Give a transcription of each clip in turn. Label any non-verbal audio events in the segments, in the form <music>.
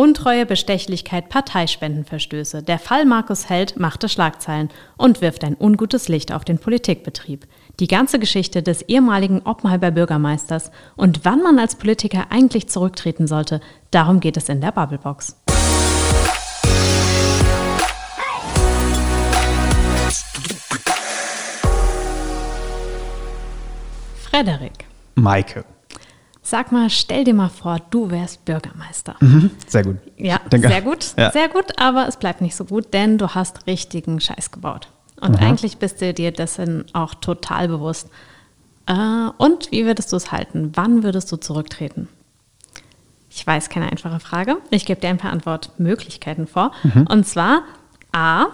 Untreue, Bestechlichkeit, Parteispendenverstöße. Der Fall Markus Held machte Schlagzeilen und wirft ein ungutes Licht auf den Politikbetrieb. Die ganze Geschichte des ehemaligen Oppenheimer Bürgermeisters und wann man als Politiker eigentlich zurücktreten sollte, darum geht es in der Bubblebox. Frederik. Maike. Sag mal, stell dir mal vor, du wärst Bürgermeister. Mhm, sehr gut. Ja, sehr gut, ja. sehr gut, aber es bleibt nicht so gut, denn du hast richtigen Scheiß gebaut. Und Aha. eigentlich bist du dir dessen auch total bewusst. Äh, und wie würdest du es halten? Wann würdest du zurücktreten? Ich weiß, keine einfache Frage. Ich gebe dir ein paar Antwortmöglichkeiten vor. Mhm. Und zwar A,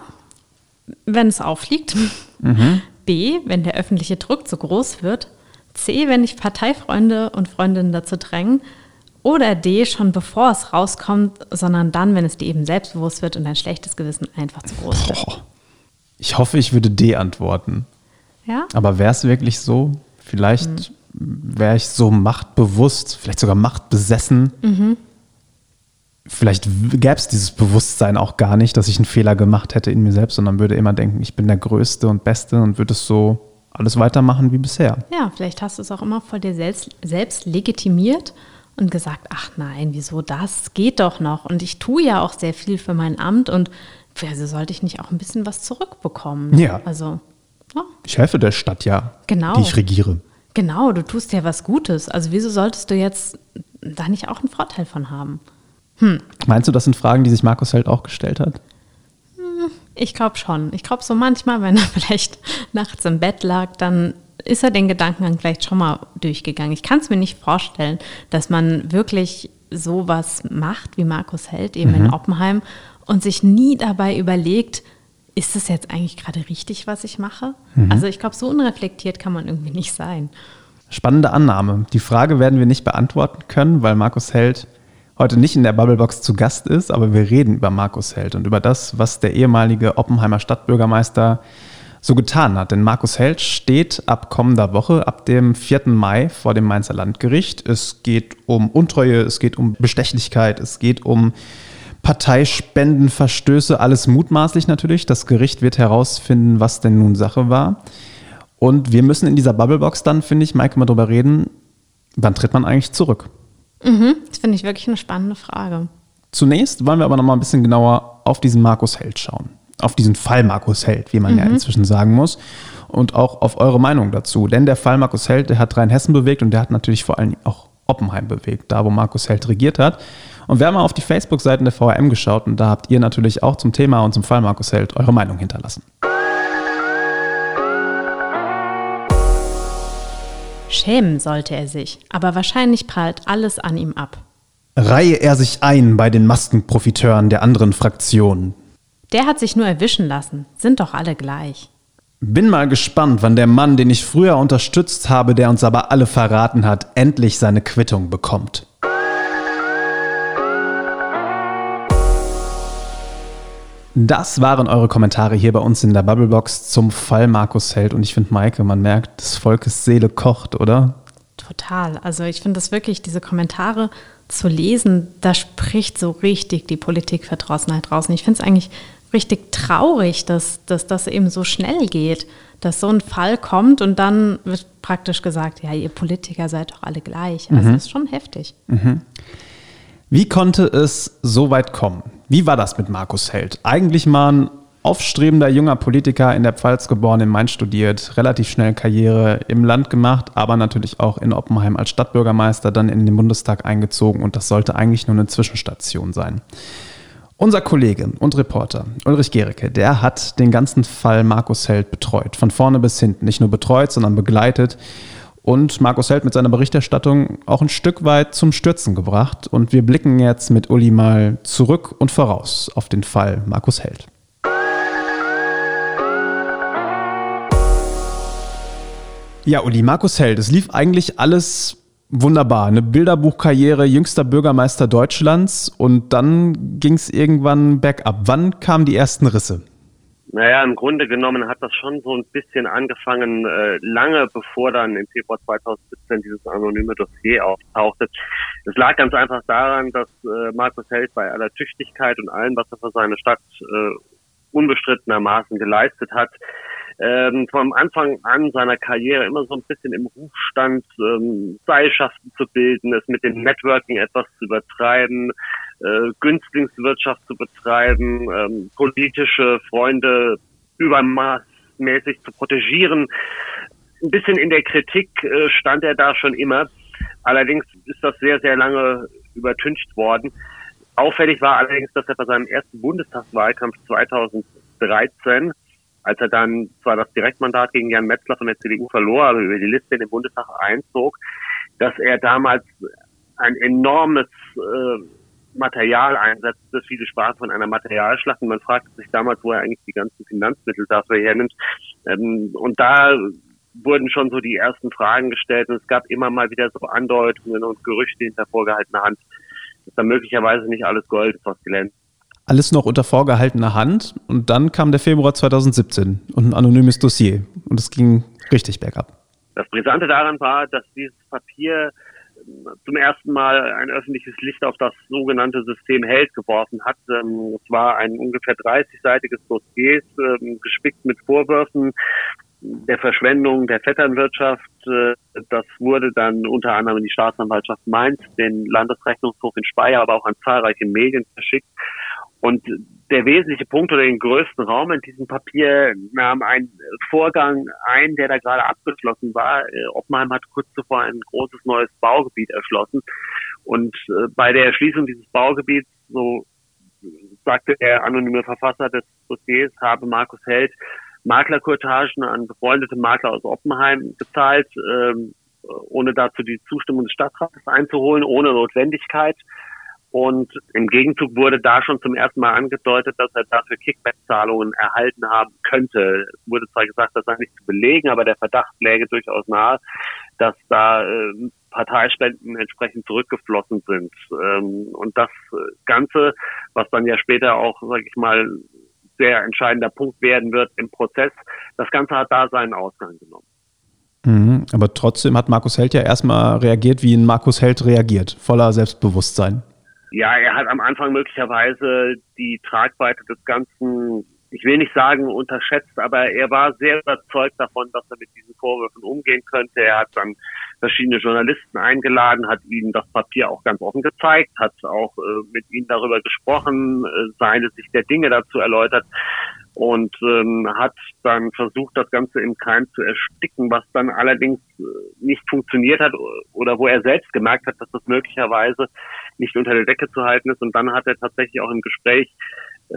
wenn es auffliegt. Mhm. B, wenn der öffentliche Druck zu groß wird. C, wenn dich Parteifreunde und Freundinnen dazu drängen. Oder D, schon bevor es rauskommt, sondern dann, wenn es dir eben selbstbewusst wird und dein schlechtes Gewissen einfach zu groß wird. Boah. Ich hoffe, ich würde D antworten. Ja? Aber wäre es wirklich so? Vielleicht hm. wäre ich so machtbewusst, vielleicht sogar machtbesessen. Mhm. Vielleicht gäbe es dieses Bewusstsein auch gar nicht, dass ich einen Fehler gemacht hätte in mir selbst, sondern würde immer denken, ich bin der Größte und Beste und würde es so alles weitermachen wie bisher. Ja, vielleicht hast du es auch immer vor dir selbst, selbst legitimiert und gesagt, ach nein, wieso das? Geht doch noch. Und ich tue ja auch sehr viel für mein Amt und also sollte ich nicht auch ein bisschen was zurückbekommen? Ja. Also, ja. Ich helfe der Stadt ja, genau. die ich regiere. Genau, du tust ja was Gutes. Also wieso solltest du jetzt da nicht auch einen Vorteil von haben? Hm. Meinst du, das sind Fragen, die sich Markus Held auch gestellt hat? Ich glaube schon. Ich glaube so manchmal, wenn er <laughs> vielleicht nachts im Bett lag, dann ist er den Gedankengang vielleicht schon mal durchgegangen. Ich kann es mir nicht vorstellen, dass man wirklich sowas macht wie Markus Held eben mhm. in Oppenheim und sich nie dabei überlegt, ist das jetzt eigentlich gerade richtig, was ich mache? Mhm. Also ich glaube, so unreflektiert kann man irgendwie nicht sein. Spannende Annahme. Die Frage werden wir nicht beantworten können, weil Markus Held heute nicht in der Bubblebox zu Gast ist, aber wir reden über Markus Held und über das, was der ehemalige Oppenheimer Stadtbürgermeister so getan hat. Denn Markus Held steht ab kommender Woche, ab dem 4. Mai vor dem Mainzer Landgericht. Es geht um Untreue, es geht um Bestechlichkeit, es geht um Parteispendenverstöße, alles mutmaßlich natürlich. Das Gericht wird herausfinden, was denn nun Sache war. Und wir müssen in dieser Bubblebox dann, finde ich, Maike, mal drüber reden, wann tritt man eigentlich zurück? Mhm, das finde ich wirklich eine spannende Frage. Zunächst wollen wir aber noch mal ein bisschen genauer auf diesen Markus Held schauen. Auf diesen Fall Markus Held, wie man mhm. ja inzwischen sagen muss. Und auch auf eure Meinung dazu. Denn der Fall Markus Held, der hat Rheinhessen bewegt und der hat natürlich vor allem auch Oppenheim bewegt, da wo Markus Held regiert hat. Und wir haben mal auf die Facebook-Seiten der VRM geschaut und da habt ihr natürlich auch zum Thema und zum Fall Markus Held eure Meinung hinterlassen. Schämen sollte er sich, aber wahrscheinlich prallt alles an ihm ab. Reihe er sich ein bei den Maskenprofiteuren der anderen Fraktionen. Der hat sich nur erwischen lassen, sind doch alle gleich. Bin mal gespannt, wann der Mann, den ich früher unterstützt habe, der uns aber alle verraten hat, endlich seine Quittung bekommt. Das waren eure Kommentare hier bei uns in der Bubblebox zum Fall Markus Held. Und ich finde, Maike, man merkt, des Volkes Seele kocht, oder? Total. Also ich finde das wirklich, diese Kommentare zu lesen, da spricht so richtig die Politikverdrossenheit draußen. Ich finde es eigentlich richtig traurig, dass, dass das eben so schnell geht, dass so ein Fall kommt und dann wird praktisch gesagt, ja, ihr Politiker seid doch alle gleich. Also mhm. das ist schon heftig. Mhm. Wie konnte es so weit kommen? Wie war das mit Markus Held? Eigentlich mal ein aufstrebender junger Politiker in der Pfalz geboren, in Mainz studiert, relativ schnell Karriere im Land gemacht, aber natürlich auch in Oppenheim als Stadtbürgermeister, dann in den Bundestag eingezogen und das sollte eigentlich nur eine Zwischenstation sein. Unser Kollege und Reporter Ulrich Gericke, der hat den ganzen Fall Markus Held betreut, von vorne bis hinten. Nicht nur betreut, sondern begleitet und Markus Held mit seiner Berichterstattung auch ein Stück weit zum Stürzen gebracht. Und wir blicken jetzt mit Uli mal zurück und voraus auf den Fall Markus Held. Ja, Uli, Markus Held, es lief eigentlich alles wunderbar. Eine Bilderbuchkarriere, jüngster Bürgermeister Deutschlands und dann ging es irgendwann bergab. Wann kamen die ersten Risse? Naja, im Grunde genommen hat das schon so ein bisschen angefangen, äh, lange bevor dann im Februar 2017 dieses anonyme Dossier auftauchte. Es lag ganz einfach daran, dass äh, Markus Held bei aller Tüchtigkeit und allem, was er für seine Stadt äh, unbestrittenermaßen geleistet hat, ähm, vom Anfang an seiner Karriere immer so ein bisschen im Ruf stand, ähm, Seilschaften zu bilden, es mit dem Networking etwas zu übertreiben, äh, Günstlingswirtschaft zu betreiben, ähm, politische Freunde übermaßmäßig zu protegieren. Ein bisschen in der Kritik äh, stand er da schon immer. Allerdings ist das sehr, sehr lange übertüncht worden. Auffällig war allerdings, dass er bei seinem ersten Bundestagswahlkampf 2013, als er dann zwar das Direktmandat gegen Jan Metzler von der CDU verlor, aber über die Liste in den Bundestag einzog, dass er damals ein enormes äh, Material einsetzte. Viele sprachen von einer Materialschlacht und man fragte sich damals, wo er eigentlich die ganzen Finanzmittel dafür hernimmt. Ähm, und da wurden schon so die ersten Fragen gestellt und es gab immer mal wieder so Andeutungen und Gerüchte hinter vorgehaltener Hand, dass da möglicherweise nicht alles Gold ist, was glänzt. Alles noch unter vorgehaltener Hand und dann kam der Februar 2017 und ein anonymes Dossier und es ging richtig bergab. Das Brisante daran war, dass dieses Papier zum ersten Mal ein öffentliches Licht auf das sogenannte System Held geworfen hat. Ähm, es war ein ungefähr 30-seitiges Dossier, ähm, gespickt mit Vorwürfen der Verschwendung der Vetternwirtschaft. Äh, das wurde dann unter anderem in die Staatsanwaltschaft Mainz, den Landesrechnungshof in Speyer, aber auch an zahlreiche Medien verschickt. Und der wesentliche Punkt oder den größten Raum in diesem Papier nahm ein Vorgang ein, der da gerade abgeschlossen war. Äh, Oppenheim hat kurz zuvor ein großes neues Baugebiet erschlossen. Und äh, bei der Erschließung dieses Baugebiets, so sagte der anonyme Verfasser des Dossiers, habe Markus Held Maklerkurtagen an befreundete Makler aus Oppenheim gezahlt, ähm, ohne dazu die Zustimmung des Stadtrates einzuholen, ohne Notwendigkeit. Und im Gegenzug wurde da schon zum ersten Mal angedeutet, dass er dafür Kickback-Zahlungen erhalten haben könnte. Es wurde zwar gesagt, das sei nicht zu belegen, aber der Verdacht läge durchaus nahe, dass da äh, Parteispenden entsprechend zurückgeflossen sind. Ähm, und das Ganze, was dann ja später auch, sage ich mal, sehr entscheidender Punkt werden wird im Prozess, das Ganze hat da seinen Ausgang genommen. Mhm, aber trotzdem hat Markus Held ja erstmal reagiert, wie ein Markus Held reagiert, voller Selbstbewusstsein. Ja, er hat am Anfang möglicherweise die Tragweite des Ganzen, ich will nicht sagen unterschätzt, aber er war sehr überzeugt davon, dass er mit diesen Vorwürfen umgehen könnte. Er hat dann verschiedene Journalisten eingeladen, hat ihnen das Papier auch ganz offen gezeigt, hat auch äh, mit ihnen darüber gesprochen, äh, seine Sicht der Dinge dazu erläutert und ähm, hat dann versucht, das Ganze im Keim zu ersticken, was dann allerdings äh, nicht funktioniert hat oder wo er selbst gemerkt hat, dass das möglicherweise nicht unter der Decke zu halten ist. Und dann hat er tatsächlich auch im Gespräch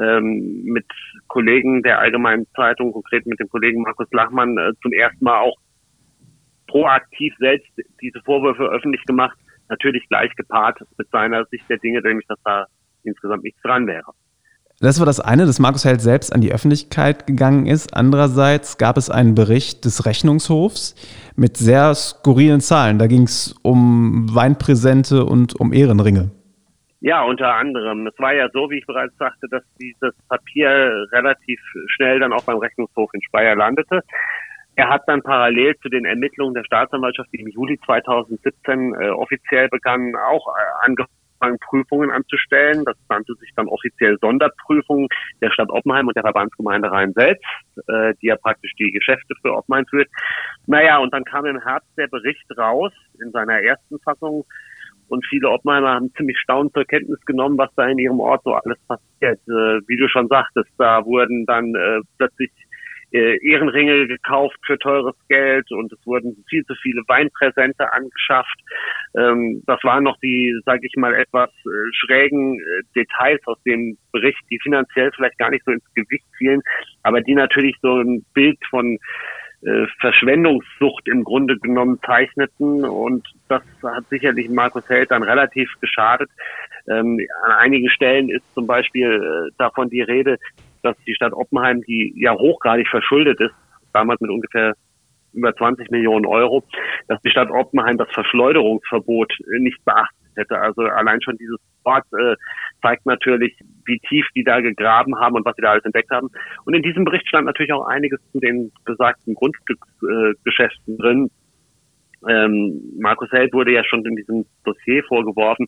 ähm, mit Kollegen der Allgemeinen Zeitung, konkret mit dem Kollegen Markus Lachmann, äh, zum ersten Mal auch proaktiv selbst diese Vorwürfe öffentlich gemacht, natürlich gleich gepaart mit seiner Sicht der Dinge, nämlich dass da insgesamt nichts dran wäre. Das war das eine, dass Markus Held selbst an die Öffentlichkeit gegangen ist. Andererseits gab es einen Bericht des Rechnungshofs mit sehr skurrilen Zahlen. Da ging es um Weinpräsente und um Ehrenringe. Ja, unter anderem. Es war ja so, wie ich bereits sagte, dass dieses Papier relativ schnell dann auch beim Rechnungshof in Speyer landete. Er hat dann parallel zu den Ermittlungen der Staatsanwaltschaft, die im Juli 2017 äh, offiziell begannen, auch äh, angefangen Prüfungen anzustellen. Das nannte sich dann offiziell Sonderprüfungen der Stadt Oppenheim und der Verbandsgemeinde Rhein selbst, äh, die ja praktisch die Geschäfte für Oppenheim führt. Naja, und dann kam im Herbst der Bericht raus in seiner ersten Fassung und viele Oppenheimer haben ziemlich staunend zur Kenntnis genommen, was da in ihrem Ort so alles passiert. Äh, wie du schon sagtest, da wurden dann äh, plötzlich äh, Ehrenringe gekauft für teures Geld und es wurden viel zu viele Weinpräsente angeschafft. Ähm, das waren noch die, sage ich mal, etwas äh, schrägen äh, Details aus dem Bericht, die finanziell vielleicht gar nicht so ins Gewicht fielen, aber die natürlich so ein Bild von äh, Verschwendungssucht im Grunde genommen zeichneten und das hat sicherlich Markus Held dann relativ geschadet. Ähm, an einigen Stellen ist zum Beispiel äh, davon die Rede, dass die Stadt Oppenheim, die ja hochgradig verschuldet ist, damals mit ungefähr über 20 Millionen Euro, dass die Stadt Oppenheim das Verschleuderungsverbot nicht beachtet hätte. Also allein schon dieses Wort äh, zeigt natürlich, wie tief die da gegraben haben und was sie da alles entdeckt haben. Und in diesem Bericht stand natürlich auch einiges zu den besagten Grundstücksgeschäften äh, drin. Ähm, Markus Held wurde ja schon in diesem Dossier vorgeworfen,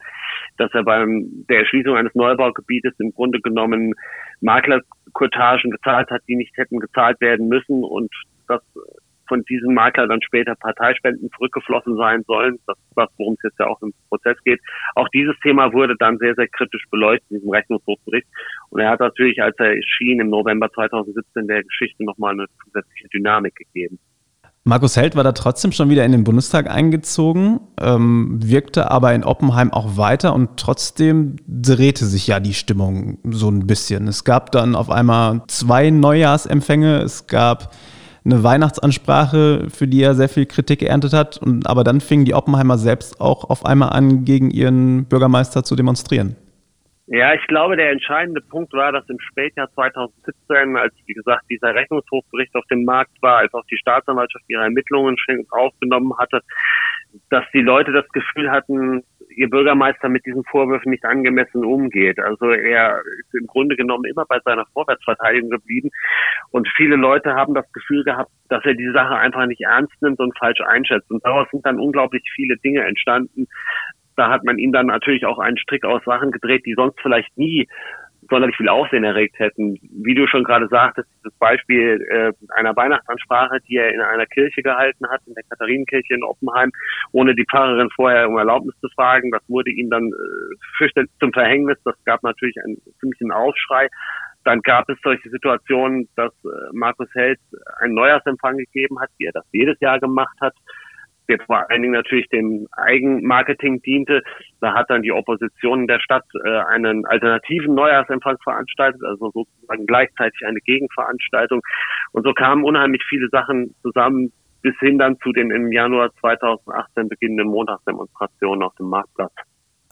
dass er beim der Erschließung eines Neubaugebietes im Grunde genommen Maklerkurtagen gezahlt hat, die nicht hätten gezahlt werden müssen und dass von diesem Makler dann später Parteispenden zurückgeflossen sein sollen. Das ist das, worum es jetzt ja auch im Prozess geht. Auch dieses Thema wurde dann sehr, sehr kritisch beleuchtet in diesem Rechnungshofbericht. Und er hat natürlich, als er erschien im November 2017, der Geschichte nochmal eine zusätzliche Dynamik gegeben. Markus Held war da trotzdem schon wieder in den Bundestag eingezogen, ähm, wirkte aber in Oppenheim auch weiter und trotzdem drehte sich ja die Stimmung so ein bisschen. Es gab dann auf einmal zwei Neujahrsempfänge, es gab eine Weihnachtsansprache, für die er sehr viel Kritik geerntet hat, und, aber dann fingen die Oppenheimer selbst auch auf einmal an, gegen ihren Bürgermeister zu demonstrieren. Ja, ich glaube, der entscheidende Punkt war, dass im Spätjahr 2017, als wie gesagt dieser Rechnungshofbericht auf dem Markt war, als auch die Staatsanwaltschaft ihre Ermittlungen aufgenommen hatte, dass die Leute das Gefühl hatten, ihr Bürgermeister mit diesen Vorwürfen nicht angemessen umgeht. Also er ist im Grunde genommen immer bei seiner Vorwärtsverteidigung geblieben und viele Leute haben das Gefühl gehabt, dass er die Sache einfach nicht ernst nimmt und falsch einschätzt. Und daraus sind dann unglaublich viele Dinge entstanden, da hat man ihm dann natürlich auch einen Strick aus Sachen gedreht, die sonst vielleicht nie sonderlich viel Aufsehen erregt hätten. Wie du schon gerade sagtest, das Beispiel äh, einer Weihnachtsansprache, die er in einer Kirche gehalten hat, in der Katharinenkirche in Oppenheim, ohne die Pfarrerin vorher um Erlaubnis zu fragen. Das wurde ihm dann äh, fürchterlich zum Verhängnis. Das gab natürlich einen ziemlichen Aufschrei. Dann gab es solche Situationen, dass äh, Markus Held einen Neujahrsempfang gegeben hat, wie er das jedes Jahr gemacht hat der vor allen Dingen natürlich dem Eigenmarketing diente. Da hat dann die Opposition in der Stadt äh, einen alternativen Neujahrsempfang veranstaltet, also sozusagen gleichzeitig eine Gegenveranstaltung. Und so kamen unheimlich viele Sachen zusammen, bis hin dann zu den im Januar 2018 beginnenden Montagsdemonstrationen auf dem Marktplatz.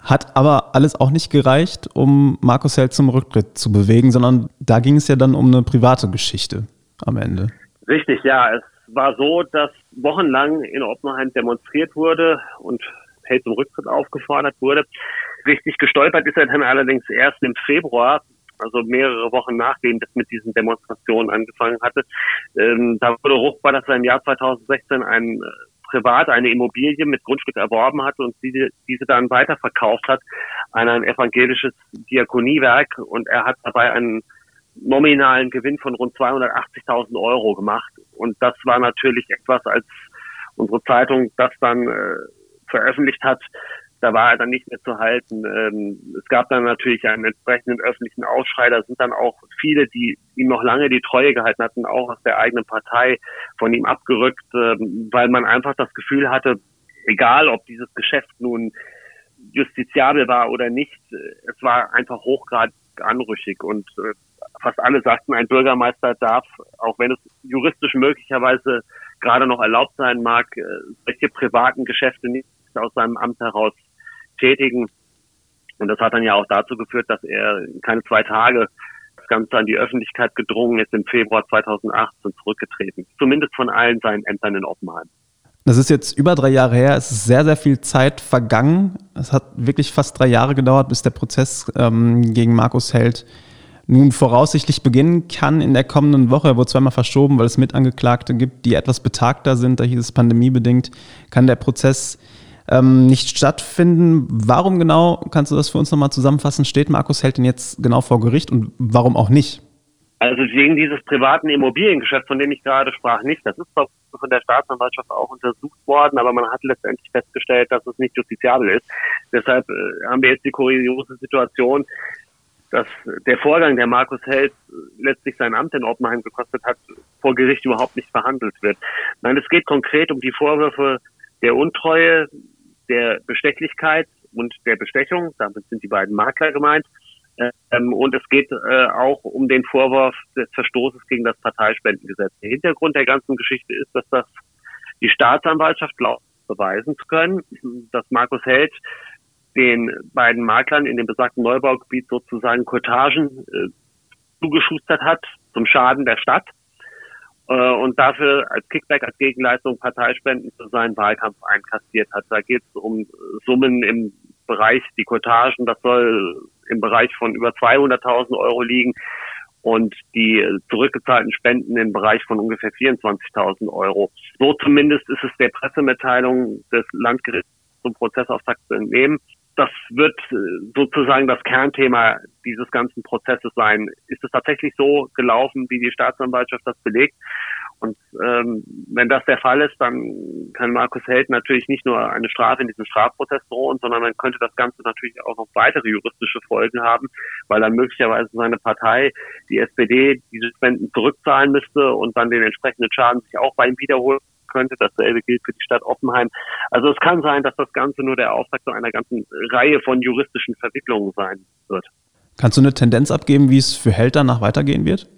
Hat aber alles auch nicht gereicht, um Markus Held zum Rücktritt zu bewegen, sondern da ging es ja dann um eine private Geschichte am Ende. Richtig, ja. Es war so, dass wochenlang in Oppenheim demonstriert wurde und Held zum Rücktritt aufgefordert wurde. Richtig gestolpert ist er dann allerdings erst im Februar, also mehrere Wochen nachdem das mit diesen Demonstrationen angefangen hatte. Ähm, da wurde ruchbar, dass er im Jahr 2016 ein äh, privat eine Immobilie mit Grundstück erworben hatte und diese, diese dann weiterverkauft hat an ein evangelisches Diakoniewerk und er hat dabei einen nominalen Gewinn von rund 280.000 Euro gemacht. Und das war natürlich etwas, als unsere Zeitung das dann äh, veröffentlicht hat, da war er dann nicht mehr zu halten. Ähm, es gab dann natürlich einen entsprechenden öffentlichen Ausschrei. Da sind dann auch viele, die ihm noch lange die Treue gehalten hatten, auch aus der eigenen Partei von ihm abgerückt, ähm, weil man einfach das Gefühl hatte, egal ob dieses Geschäft nun justiziabel war oder nicht, äh, es war einfach hochgradig anrüchig und äh, fast alle sagten, ein Bürgermeister darf, auch wenn es juristisch möglicherweise gerade noch erlaubt sein mag, äh, solche privaten Geschäfte nicht aus seinem Amt heraus tätigen. Und das hat dann ja auch dazu geführt, dass er keine zwei Tage das Ganze an die Öffentlichkeit gedrungen ist, im Februar 2018 zurückgetreten. Zumindest von allen seinen Ämtern in Oppenheim. Das ist jetzt über drei Jahre her. Es ist sehr, sehr viel Zeit vergangen. Es hat wirklich fast drei Jahre gedauert, bis der Prozess ähm, gegen Markus Held nun voraussichtlich beginnen kann in der kommenden Woche. Er wurde zweimal verschoben, weil es Mitangeklagte gibt, die etwas betagter sind. Da hieß es pandemiebedingt, kann der Prozess ähm, nicht stattfinden. Warum genau, kannst du das für uns nochmal zusammenfassen, steht Markus Held denn jetzt genau vor Gericht und warum auch nicht? Also wegen dieses privaten Immobiliengeschäfts, von dem ich gerade sprach, nicht. Das ist von der Staatsanwaltschaft auch untersucht worden, aber man hat letztendlich festgestellt, dass es nicht justiziabel ist. Deshalb äh, haben wir jetzt die kuriose Situation, dass der Vorgang, der Markus Held letztlich sein Amt in Oppenheim gekostet hat, vor Gericht überhaupt nicht verhandelt wird. Nein, es geht konkret um die Vorwürfe der Untreue, der Bestechlichkeit und der Bestechung. Damit sind die beiden Makler gemeint. Ähm, und es geht äh, auch um den Vorwurf des Verstoßes gegen das Parteispendengesetz. Der Hintergrund der ganzen Geschichte ist, dass das die Staatsanwaltschaft glaubt, beweisen zu können, dass Markus Held den beiden Maklern in dem besagten Neubaugebiet sozusagen Cottagen äh, zugeschustert hat zum Schaden der Stadt äh, und dafür als Kickback, als Gegenleistung Parteispenden für seinen Wahlkampf einkassiert hat. Da geht es um Summen im Bereich, die Cottagen, das soll im Bereich von über 200.000 Euro liegen und die zurückgezahlten Spenden im Bereich von ungefähr 24.000 Euro. So zumindest ist es der Pressemitteilung des Landgerichts zum Prozessauftakt zu entnehmen. Das wird äh, sozusagen das Kernthema dieses ganzen Prozesses sein. Ist es tatsächlich so gelaufen, wie die Staatsanwaltschaft das belegt? Und ähm, wenn das der Fall ist, dann kann Markus Held natürlich nicht nur eine Strafe in diesem Strafprozess drohen, sondern dann könnte das Ganze natürlich auch noch weitere juristische Folgen haben, weil dann möglicherweise seine Partei, die SPD, diese Spenden zurückzahlen müsste und dann den entsprechenden Schaden sich auch bei ihm wiederholen könnte. Dasselbe gilt für die Stadt Oppenheim. Also es kann sein, dass das Ganze nur der Auftakt zu einer ganzen Reihe von juristischen Verwicklungen sein wird. Kannst du eine Tendenz abgeben, wie es für Held danach weitergehen wird?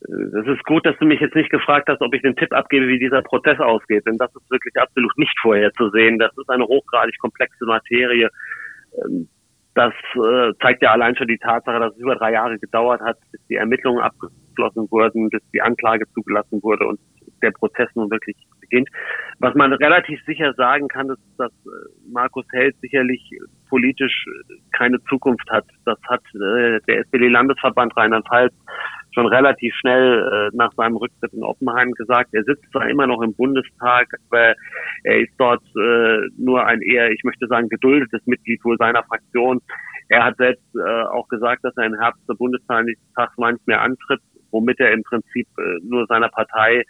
Es ist gut, dass du mich jetzt nicht gefragt hast, ob ich den Tipp abgebe, wie dieser Prozess ausgeht, denn das ist wirklich absolut nicht vorherzusehen. Das ist eine hochgradig komplexe Materie. Ähm, das äh, zeigt ja allein schon die Tatsache, dass es über drei Jahre gedauert hat, bis die Ermittlungen abgeschlossen wurden, bis die Anklage zugelassen wurde und der Prozess nun wirklich beginnt. Was man relativ sicher sagen kann, ist, dass äh, Markus Held sicherlich politisch keine Zukunft hat. Das hat äh, der SPD-Landesverband Rheinland-Pfalz schon relativ schnell äh, nach seinem Rücktritt in Oppenheim gesagt. Er sitzt zwar immer noch im Bundestag, aber er ist dort äh, nur ein eher, ich möchte sagen, geduldetes Mitglied wohl seiner Fraktion. Er hat selbst äh, auch gesagt, dass er im Herbst der Bundestagswahl nicht mehr antritt, womit er im Prinzip äh, nur seiner Partei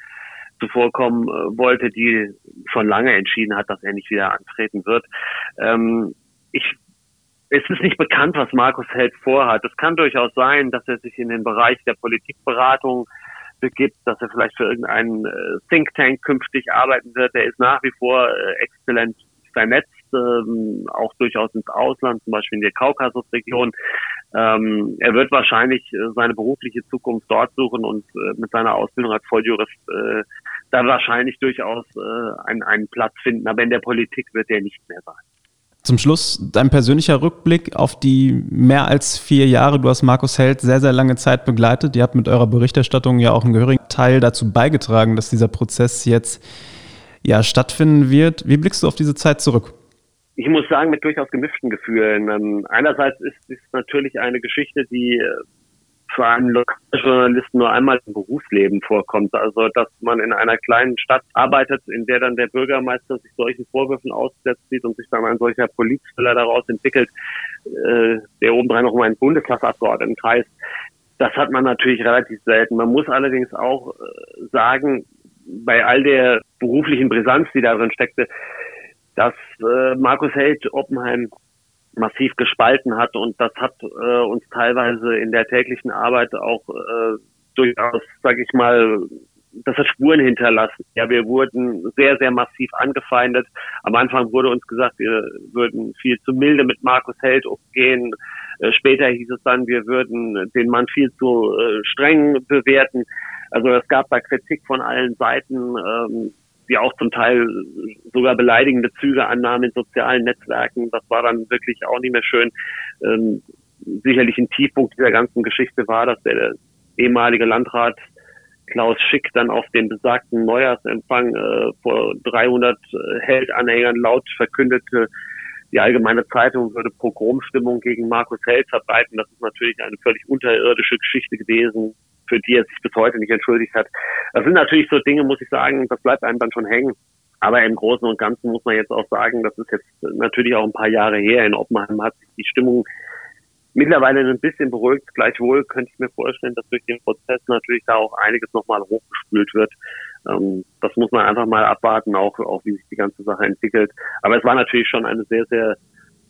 zuvorkommen äh, wollte, die schon lange entschieden hat, dass er nicht wieder antreten wird. Ähm, ich es ist nicht bekannt, was Markus Held vorhat. Es kann durchaus sein, dass er sich in den Bereich der Politikberatung begibt, dass er vielleicht für irgendeinen äh, Think Tank künftig arbeiten wird. Er ist nach wie vor äh, exzellent vernetzt, ähm, auch durchaus ins Ausland, zum Beispiel in der Kaukasusregion. Ähm, er wird wahrscheinlich seine berufliche Zukunft dort suchen und äh, mit seiner Ausbildung als Volljurist äh, da wahrscheinlich durchaus äh, einen, einen Platz finden. Aber in der Politik wird er nicht mehr sein. Zum Schluss dein persönlicher Rückblick auf die mehr als vier Jahre. Du hast Markus Held sehr, sehr lange Zeit begleitet. Ihr habt mit eurer Berichterstattung ja auch einen gehörigen Teil dazu beigetragen, dass dieser Prozess jetzt ja stattfinden wird. Wie blickst du auf diese Zeit zurück? Ich muss sagen, mit durchaus gemischten Gefühlen. Ähm, einerseits ist es natürlich eine Geschichte, die äh, für einen Lokaljournalisten nur einmal im Berufsleben vorkommt. Also, dass man in einer kleinen Stadt arbeitet, in der dann der Bürgermeister sich solchen Vorwürfen ausgesetzt sieht und sich dann ein solcher Polizfiller daraus entwickelt, äh, der obendrein noch um einen Bundestagsabgeordneten kreist. Das hat man natürlich relativ selten. Man muss allerdings auch äh, sagen, bei all der beruflichen Brisanz, die darin steckte, dass äh, Markus Held Oppenheim massiv gespalten hat und das hat äh, uns teilweise in der täglichen Arbeit auch äh, durchaus, sage ich mal, das hat Spuren hinterlassen. Ja, wir wurden sehr, sehr massiv angefeindet. Am Anfang wurde uns gesagt, wir würden viel zu milde mit Markus Held umgehen. Äh, später hieß es dann, wir würden den Mann viel zu äh, streng bewerten. Also es gab da Kritik von allen Seiten. Die auch zum Teil sogar beleidigende Züge annahmen in sozialen Netzwerken. Das war dann wirklich auch nicht mehr schön. Ähm, sicherlich ein Tiefpunkt dieser ganzen Geschichte war, dass der ehemalige Landrat Klaus Schick dann auf den besagten Neujahrsempfang äh, vor 300 äh, Held-Anhängern laut verkündete, die allgemeine Zeitung würde Pogromstimmung gegen Markus Held verbreiten. Das ist natürlich eine völlig unterirdische Geschichte gewesen für die er sich bis heute nicht entschuldigt hat. Das sind natürlich so Dinge, muss ich sagen, das bleibt einem dann schon hängen. Aber im Großen und Ganzen muss man jetzt auch sagen, das ist jetzt natürlich auch ein paar Jahre her. In Oppenheim hat sich die Stimmung mittlerweile ein bisschen beruhigt. Gleichwohl könnte ich mir vorstellen, dass durch den Prozess natürlich da auch einiges nochmal hochgespült wird. Ähm, das muss man einfach mal abwarten, auch, auch wie sich die ganze Sache entwickelt. Aber es war natürlich schon eine sehr, sehr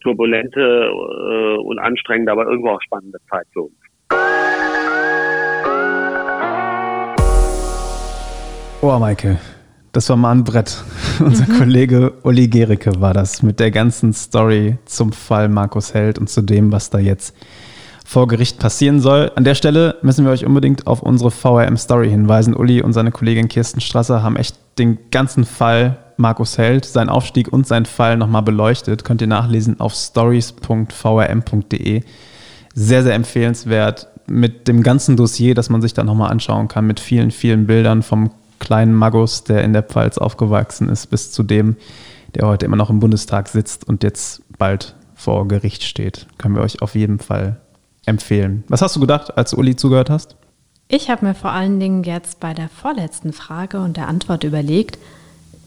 turbulente äh, und anstrengende, aber irgendwo auch spannende Zeit für uns. Oh, Maike, das war mal ein Brett. Unser mhm. Kollege Uli Gericke war das mit der ganzen Story zum Fall Markus Held und zu dem, was da jetzt vor Gericht passieren soll. An der Stelle müssen wir euch unbedingt auf unsere VRM-Story hinweisen. Uli und seine Kollegin Kirsten Strasser haben echt den ganzen Fall Markus Held, seinen Aufstieg und seinen Fall nochmal beleuchtet. Könnt ihr nachlesen auf stories.vrm.de. Sehr, sehr empfehlenswert mit dem ganzen Dossier, das man sich da nochmal anschauen kann, mit vielen, vielen Bildern vom kleinen Magus, der in der Pfalz aufgewachsen ist, bis zu dem, der heute immer noch im Bundestag sitzt und jetzt bald vor Gericht steht. Können wir euch auf jeden Fall empfehlen. Was hast du gedacht, als du Uli zugehört hast? Ich habe mir vor allen Dingen jetzt bei der vorletzten Frage und der Antwort überlegt,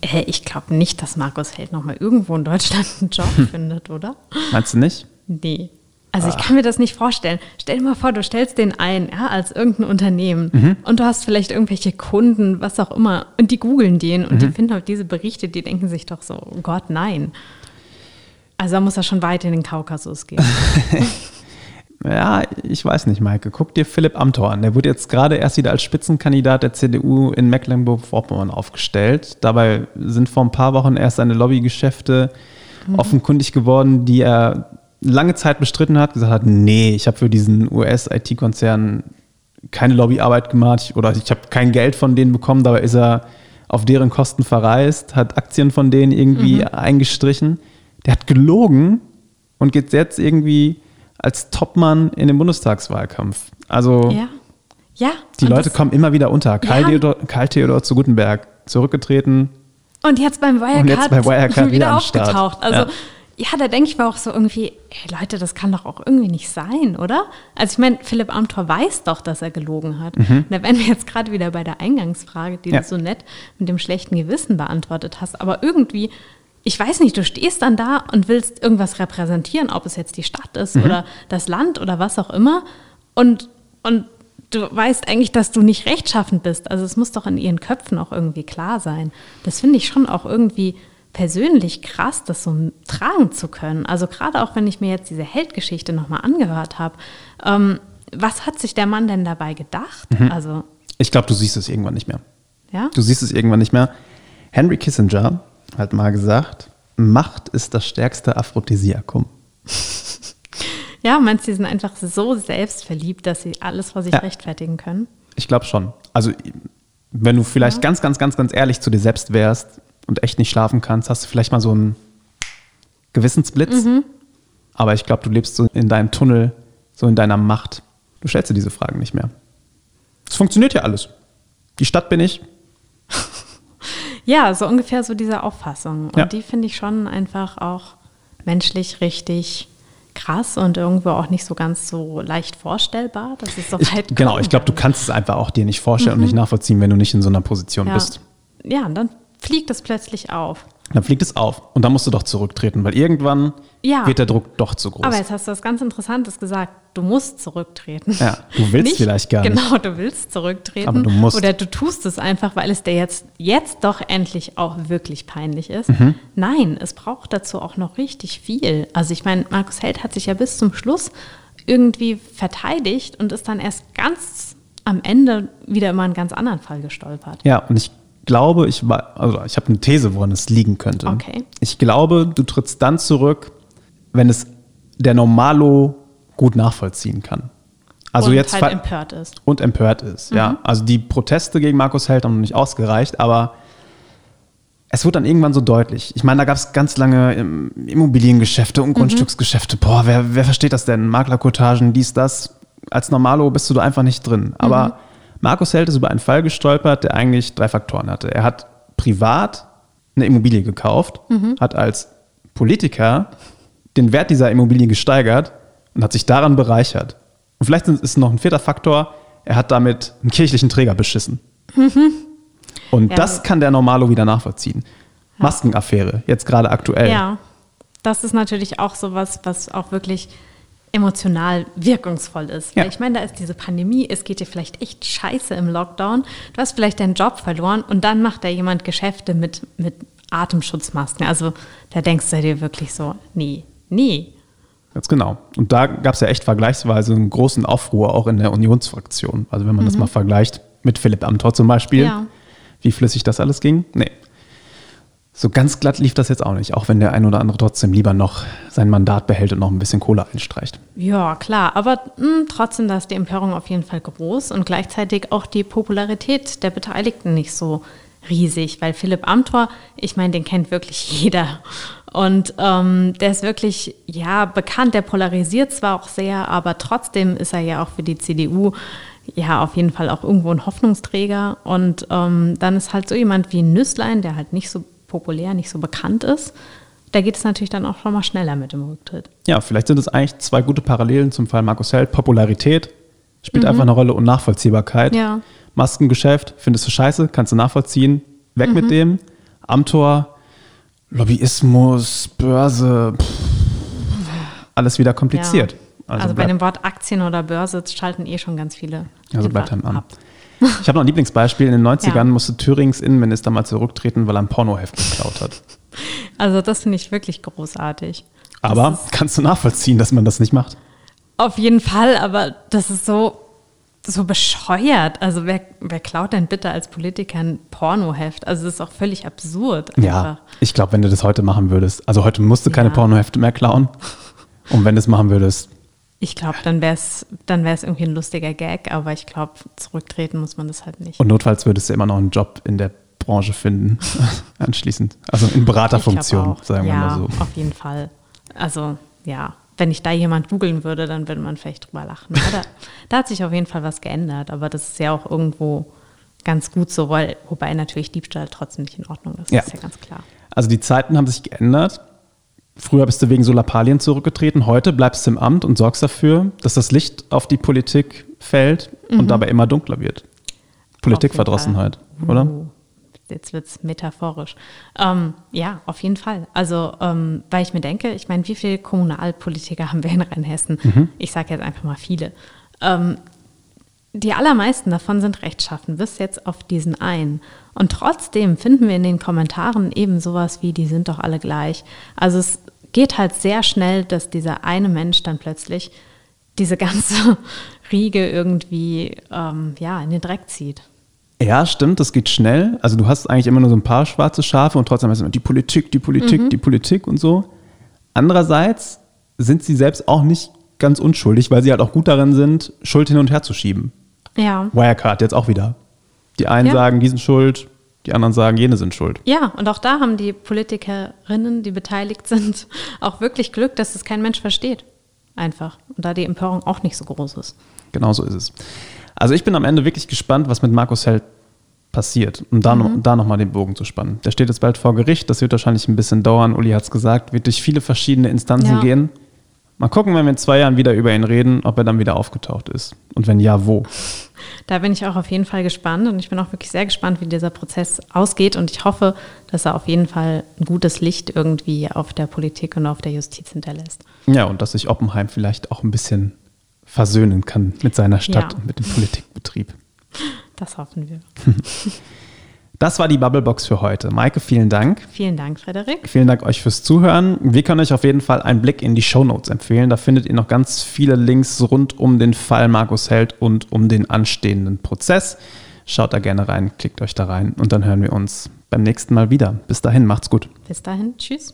äh, ich glaube nicht, dass Markus Held nochmal irgendwo in Deutschland einen Job <laughs> findet, oder? Meinst du nicht? Nee. Also ich kann mir das nicht vorstellen. Stell dir mal vor, du stellst den ein, ja, als irgendein Unternehmen mhm. und du hast vielleicht irgendwelche Kunden, was auch immer, und die googeln den und mhm. die finden auch diese Berichte, die denken sich doch so, oh Gott, nein. Also da muss er schon weit in den Kaukasus gehen. <laughs> ja, ich weiß nicht, Maike. Guck dir Philipp Amthor an. Der wurde jetzt gerade erst wieder als Spitzenkandidat der CDU in Mecklenburg-Vorpommern aufgestellt. Dabei sind vor ein paar Wochen erst seine Lobbygeschäfte mhm. offenkundig geworden, die er lange Zeit bestritten hat, gesagt hat, nee, ich habe für diesen US-IT-Konzern keine Lobbyarbeit gemacht oder ich habe kein Geld von denen bekommen, dabei ist er auf deren Kosten verreist, hat Aktien von denen irgendwie mhm. eingestrichen. Der hat gelogen und geht jetzt irgendwie als Topmann in den Bundestagswahlkampf. Also ja. Ja, die Leute kommen immer wieder unter. Karl, ja. Theodor, Karl Theodor zu Gutenberg zurückgetreten. Und jetzt beim Wirecard, und jetzt bei Wirecard <laughs> wieder, wieder aufgetaucht. Also ja ja, da denke ich mir auch so irgendwie, ey Leute, das kann doch auch irgendwie nicht sein, oder? Also ich meine, Philipp Amthor weiß doch, dass er gelogen hat. Mhm. Da wären wir jetzt gerade wieder bei der Eingangsfrage, die ja. du so nett mit dem schlechten Gewissen beantwortet hast. Aber irgendwie, ich weiß nicht, du stehst dann da und willst irgendwas repräsentieren, ob es jetzt die Stadt ist mhm. oder das Land oder was auch immer. Und, und du weißt eigentlich, dass du nicht rechtschaffend bist. Also es muss doch in ihren Köpfen auch irgendwie klar sein. Das finde ich schon auch irgendwie persönlich krass, das so tragen zu können. Also gerade auch, wenn ich mir jetzt diese Heldgeschichte nochmal angehört habe, ähm, was hat sich der Mann denn dabei gedacht? Mhm. Also ich glaube, du siehst es irgendwann nicht mehr. Ja? Du siehst es irgendwann nicht mehr. Henry Kissinger hat mal gesagt, Macht ist das stärkste Aphrodisiakum. <laughs> ja, meinst du, sie sind einfach so selbstverliebt, dass sie alles vor sich ja. rechtfertigen können? Ich glaube schon. Also wenn du vielleicht ja. ganz, ganz, ganz, ganz ehrlich zu dir selbst wärst, und echt nicht schlafen kannst, hast du vielleicht mal so einen Gewissensblitz. Mhm. Aber ich glaube, du lebst so in deinem Tunnel, so in deiner Macht. Du stellst dir diese Fragen nicht mehr. Es funktioniert ja alles. Die Stadt bin ich. <laughs> ja, so ungefähr so diese Auffassung. Und ja. die finde ich schon einfach auch menschlich richtig krass und irgendwo auch nicht so ganz so leicht vorstellbar. Das ist so ich, Genau, ich glaube, du kannst es einfach auch dir nicht vorstellen mhm. und nicht nachvollziehen, wenn du nicht in so einer Position ja. bist. Ja, und dann fliegt es plötzlich auf. Dann fliegt es auf. Und dann musst du doch zurücktreten, weil irgendwann ja. wird der Druck doch zu groß. Aber jetzt hast du was ganz Interessantes gesagt. Du musst zurücktreten. Ja, du willst nicht, vielleicht gar nicht. Genau, du willst zurücktreten. Aber du musst. Oder du tust es einfach, weil es dir jetzt, jetzt doch endlich auch wirklich peinlich ist. Mhm. Nein, es braucht dazu auch noch richtig viel. Also ich meine, Markus Held hat sich ja bis zum Schluss irgendwie verteidigt und ist dann erst ganz am Ende wieder immer einen ganz anderen Fall gestolpert. Ja, und ich glaube, ich also ich habe eine These, woran es liegen könnte. Okay. Ich glaube, du trittst dann zurück, wenn es der Normalo gut nachvollziehen kann. Also und jetzt halt empört ist. Und empört ist, mhm. ja. Also die Proteste gegen Markus Held haben noch nicht ausgereicht, aber es wurde dann irgendwann so deutlich. Ich meine, da gab es ganz lange Immobiliengeschäfte und mhm. Grundstücksgeschäfte. Boah, wer, wer versteht das denn? Maklerkotagen, dies, das. Als Normalo bist du da einfach nicht drin. Aber mhm. Markus Held ist über einen Fall gestolpert, der eigentlich drei Faktoren hatte. Er hat privat eine Immobilie gekauft, mhm. hat als Politiker den Wert dieser Immobilie gesteigert und hat sich daran bereichert. Und vielleicht ist noch ein vierter Faktor, er hat damit einen kirchlichen Träger beschissen. Mhm. Und ja. das kann der Normalo wieder nachvollziehen. Ja. Maskenaffäre, jetzt gerade aktuell. Ja, das ist natürlich auch sowas, was auch wirklich emotional wirkungsvoll ist. Ja. ich meine, da ist diese Pandemie, es geht dir vielleicht echt scheiße im Lockdown, du hast vielleicht deinen Job verloren und dann macht da jemand Geschäfte mit, mit Atemschutzmasken. Also da denkst du dir wirklich so, nee, nee. Ganz genau. Und da gab es ja echt vergleichsweise einen großen Aufruhr auch in der Unionsfraktion. Also wenn man mhm. das mal vergleicht mit Philipp Amthor zum Beispiel, ja. wie flüssig das alles ging. Nee, so ganz glatt lief das jetzt auch nicht, auch wenn der ein oder andere trotzdem lieber noch sein Mandat behält und noch ein bisschen Kohle einstreicht. Ja, klar, aber mh, hm, trotzdem, da ist die Empörung auf jeden Fall groß und gleichzeitig auch die Popularität der Beteiligten nicht so riesig, weil Philipp Amthor, ich meine, den kennt wirklich <laughs> jeder. Und ähm, der ist wirklich, ja, bekannt, der polarisiert zwar auch sehr, aber trotzdem ist er ja auch für die CDU ja, auf jeden Fall auch irgendwo ein Hoffnungsträger. Und ähm, dann ist halt so jemand wie Nüsslein, der halt nicht so populär, nicht so bekannt ist. da geht es natürlich dann auch schon mal schneller mit dem Rücktritt. Ja, vielleicht sind es eigentlich zwei gute Parallelen zum Fall Markus Held. Popularität spielt mhm. einfach eine Rolle und Nachvollziehbarkeit. Ja. Maskengeschäft, findest du scheiße, kannst du nachvollziehen, weg mhm. mit dem. Amtor, Lobbyismus, Börse, pff, alles wieder kompliziert. Ja. Also, also bei dem Wort Aktien oder Börse schalten eh schon ganz viele. Also bleibt einem an. Ab. <laughs> Ich habe noch ein Lieblingsbeispiel. In den 90ern ja. musste Thürings Innenminister mal zurücktreten, weil er ein Pornoheft geklaut hat. <laughs> Also das finde ich wirklich großartig. Aber kannst du nachvollziehen, dass man das nicht macht? Auf jeden Fall, aber das ist so, so bescheuert. Also wer, wer klaut denn bitte als Politiker ein Pornoheft? Also das ist auch völlig absurd. Einfach. Ja, ich glaube, wenn du das heute machen würdest, also heute musst du keine ja. Pornohefte mehr klauen. <laughs> Und wenn du es machen würdest, ich glaube, dann wäre es dann wär's irgendwie ein lustiger Gag, aber ich glaube, zurücktreten muss man das halt nicht. Und notfalls würdest du immer noch einen Job in der Branche finden, <laughs> anschließend. Also in Beraterfunktion, sagen ja, wir mal so. Auf jeden Fall. Also ja, wenn ich da jemand googeln würde, dann würde man vielleicht drüber lachen. <laughs> Da, da, hat sich auf jeden Fall was geändert, aber das ist ja auch irgendwo ganz gut so, weil, wobei natürlich Diebstahl trotzdem nicht in Ordnung ist. Ja. Das ist ja ganz klar. Also die Zeiten haben sich geändert. Früher bist du wegen Solarpalien zurückgetreten, heute bleibst du im Amt und sorgst dafür, dass das Licht auf die Politik fällt mhm. und dabei immer dunkler wird. Politikverdrossenheit, oder? Uh, jetzt wird es metaphorisch. Ähm, ja, auf jeden Fall. Also, ähm, weil ich mir denke, ich meine, wie viele Kommunalpolitiker haben wir in Rheinhessen? Mhm. Ich sage jetzt einfach mal viele. Ähm, die allermeisten davon sind rechtschaffen, bis jetzt auf diesen einen. Und trotzdem finden wir in den Kommentaren eben sowas wie, die sind doch alle gleich. Also es geht halt sehr schnell, dass dieser eine Mensch dann plötzlich diese ganze <laughs> Riege irgendwie ähm, ja, in den Dreck zieht. Ja, stimmt, das geht schnell. Also du hast eigentlich immer nur so ein paar schwarze Schafe und trotzdem heißt es immer die Politik, die Politik, mhm. die Politik und so. Andererseits sind sie selbst auch nicht ganz unschuldig, weil sie halt auch gut darin sind, Schuld hin und her zu schieben. Ja. Wirecard jetzt auch wieder. Die einen ja. sagen, die sind schuld, die anderen sagen, jene sind schuld. Ja, und auch da haben die Politikerinnen, die beteiligt sind, <laughs> auch wirklich Glück, dass es kein Mensch versteht. Einfach. Und da die Empörung auch nicht so groß ist. Genau so ist es. Also ich bin am Ende wirklich gespannt, was mit Markus Held passiert, um da, mhm. noch, da nochmal den Bogen zu spannen. Der steht jetzt bald vor Gericht, das wird wahrscheinlich ein bisschen dauern, Uli hat es gesagt, wird durch viele verschiedene Instanzen ja. gehen. Mal gucken, wenn wir in zwei Jahren wieder über ihn reden, ob er dann wieder aufgetaucht ist. Und wenn ja, wo? Da bin ich auch auf jeden Fall gespannt und ich bin auch wirklich sehr gespannt, wie dieser Prozess ausgeht. Und ich hoffe, dass er auf jeden Fall ein gutes Licht irgendwie auf der Politik und auf der Justiz hinterlässt. Ja, und dass sich Oppenheim vielleicht auch ein bisschen versöhnen kann mit seiner Stadt ja. und mit dem Politikbetrieb. Das hoffen wir. <laughs> Das war die Bubblebox für heute. Maike, vielen Dank. Vielen Dank, Frederik. Vielen Dank euch fürs Zuhören. Wir können euch auf jeden Fall einen Blick in die Shownotes empfehlen. Da findet ihr noch ganz viele Links rund um den Fall Markus Held und um den anstehenden Prozess. Schaut da gerne rein, klickt euch da rein und dann hören wir uns beim nächsten Mal wieder. Bis dahin, macht's gut. Bis dahin, tschüss.